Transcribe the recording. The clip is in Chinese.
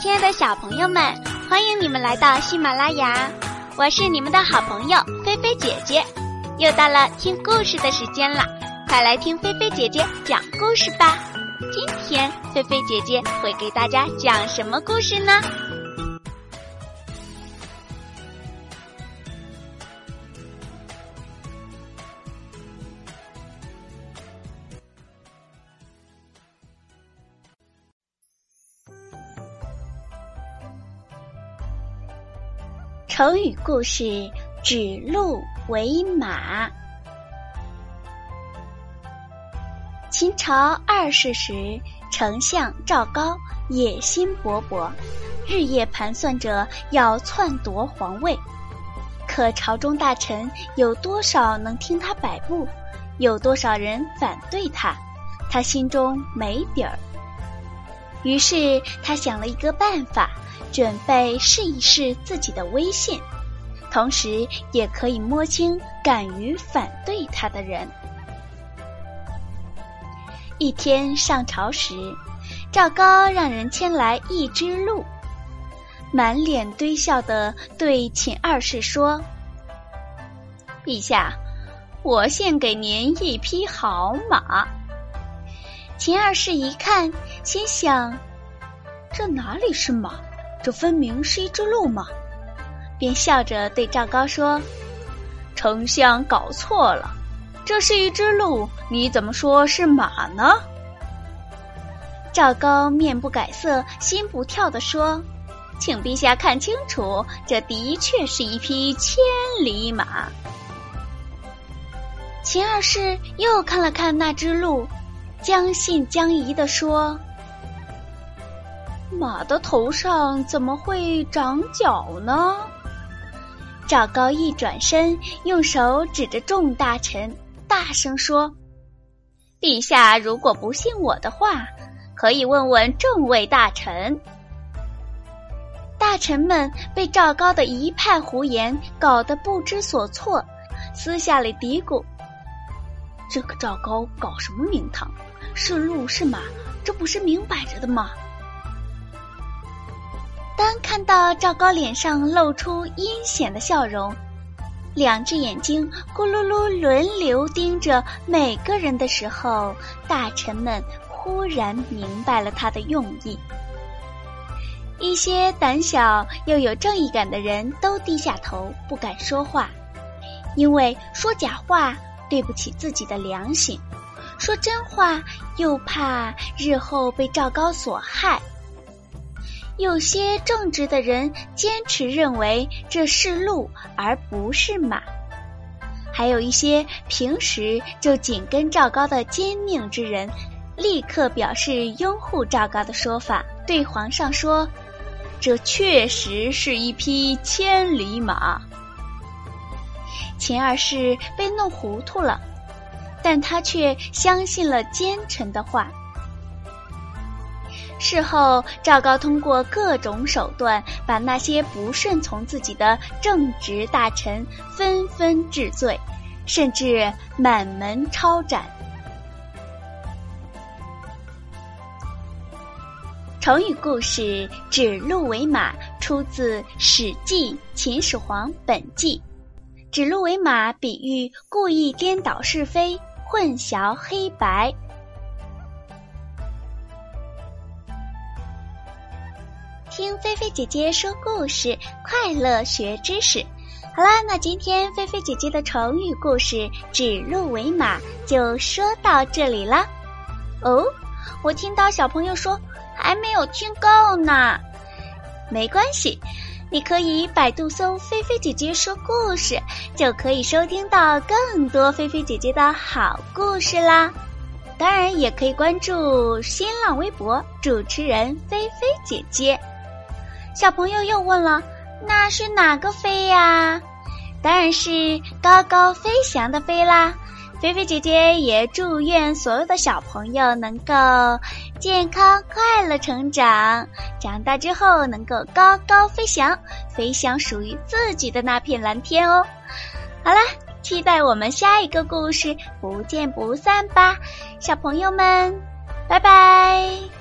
亲爱的小朋友们，欢迎你们来到喜马拉雅，我是你们的好朋友菲菲姐姐。又到了听故事的时间了，快来听菲菲姐姐讲故事吧。今天菲菲姐姐会给大家讲什么故事呢？成语故事：指鹿为马。秦朝二世时，丞相赵高野心勃勃，日夜盘算着要篡夺皇位。可朝中大臣有多少能听他摆布？有多少人反对他？他心中没底儿。于是他想了一个办法。准备试一试自己的威信，同时也可以摸清敢于反对他的人。一天上朝时，赵高让人牵来一只鹿，满脸堆笑的对秦二世说：“陛下，我献给您一匹好马。”秦二世一看，心想：“这哪里是马？”这分明是一只鹿嘛！便笑着对赵高说：“丞相搞错了，这是一只鹿，你怎么说是马呢？”赵高面不改色，心不跳地说：“请陛下看清楚，这的确是一匹千里马。”秦二世又看了看那只鹿，将信将疑地说。马的头上怎么会长角呢？赵高一转身，用手指着众大臣，大声说：“陛下如果不信我的话，可以问问众位大臣。”大臣们被赵高的一派胡言搞得不知所措，私下里嘀咕：“这个赵高搞什么名堂？是鹿是马，这不是明摆着的吗？”当看到赵高脸上露出阴险的笑容，两只眼睛咕噜噜轮流盯着每个人的时候，大臣们忽然明白了他的用意。一些胆小又有正义感的人都低下头，不敢说话，因为说假话对不起自己的良心，说真话又怕日后被赵高所害。有些正直的人坚持认为这是鹿而不是马，还有一些平时就紧跟赵高的奸佞之人，立刻表示拥护赵高的说法，对皇上说：“这确实是一匹千里马。”秦二世被弄糊涂了，但他却相信了奸臣的话。事后，赵高通过各种手段，把那些不顺从自己的正直大臣纷纷治罪，甚至满门抄斩。成语故事“指鹿为马”出自《史记·秦始皇本纪》，“指鹿为马”比喻故意颠倒是非，混淆黑白。听菲菲姐姐说故事，快乐学知识。好啦，那今天菲菲姐姐的成语故事“指鹿为马”就说到这里啦。哦，我听到小朋友说还没有听够呢。没关系，你可以百度搜“菲菲姐姐说故事”，就可以收听到更多菲菲姐姐的好故事啦。当然，也可以关注新浪微博主持人菲菲姐姐。小朋友又问了：“那是哪个飞呀？”当然是高高飞翔的飞啦！菲菲姐姐也祝愿所有的小朋友能够健康快乐成长，长大之后能够高高飞翔，飞翔属于自己的那片蓝天哦。好了，期待我们下一个故事，不见不散吧，小朋友们，拜拜。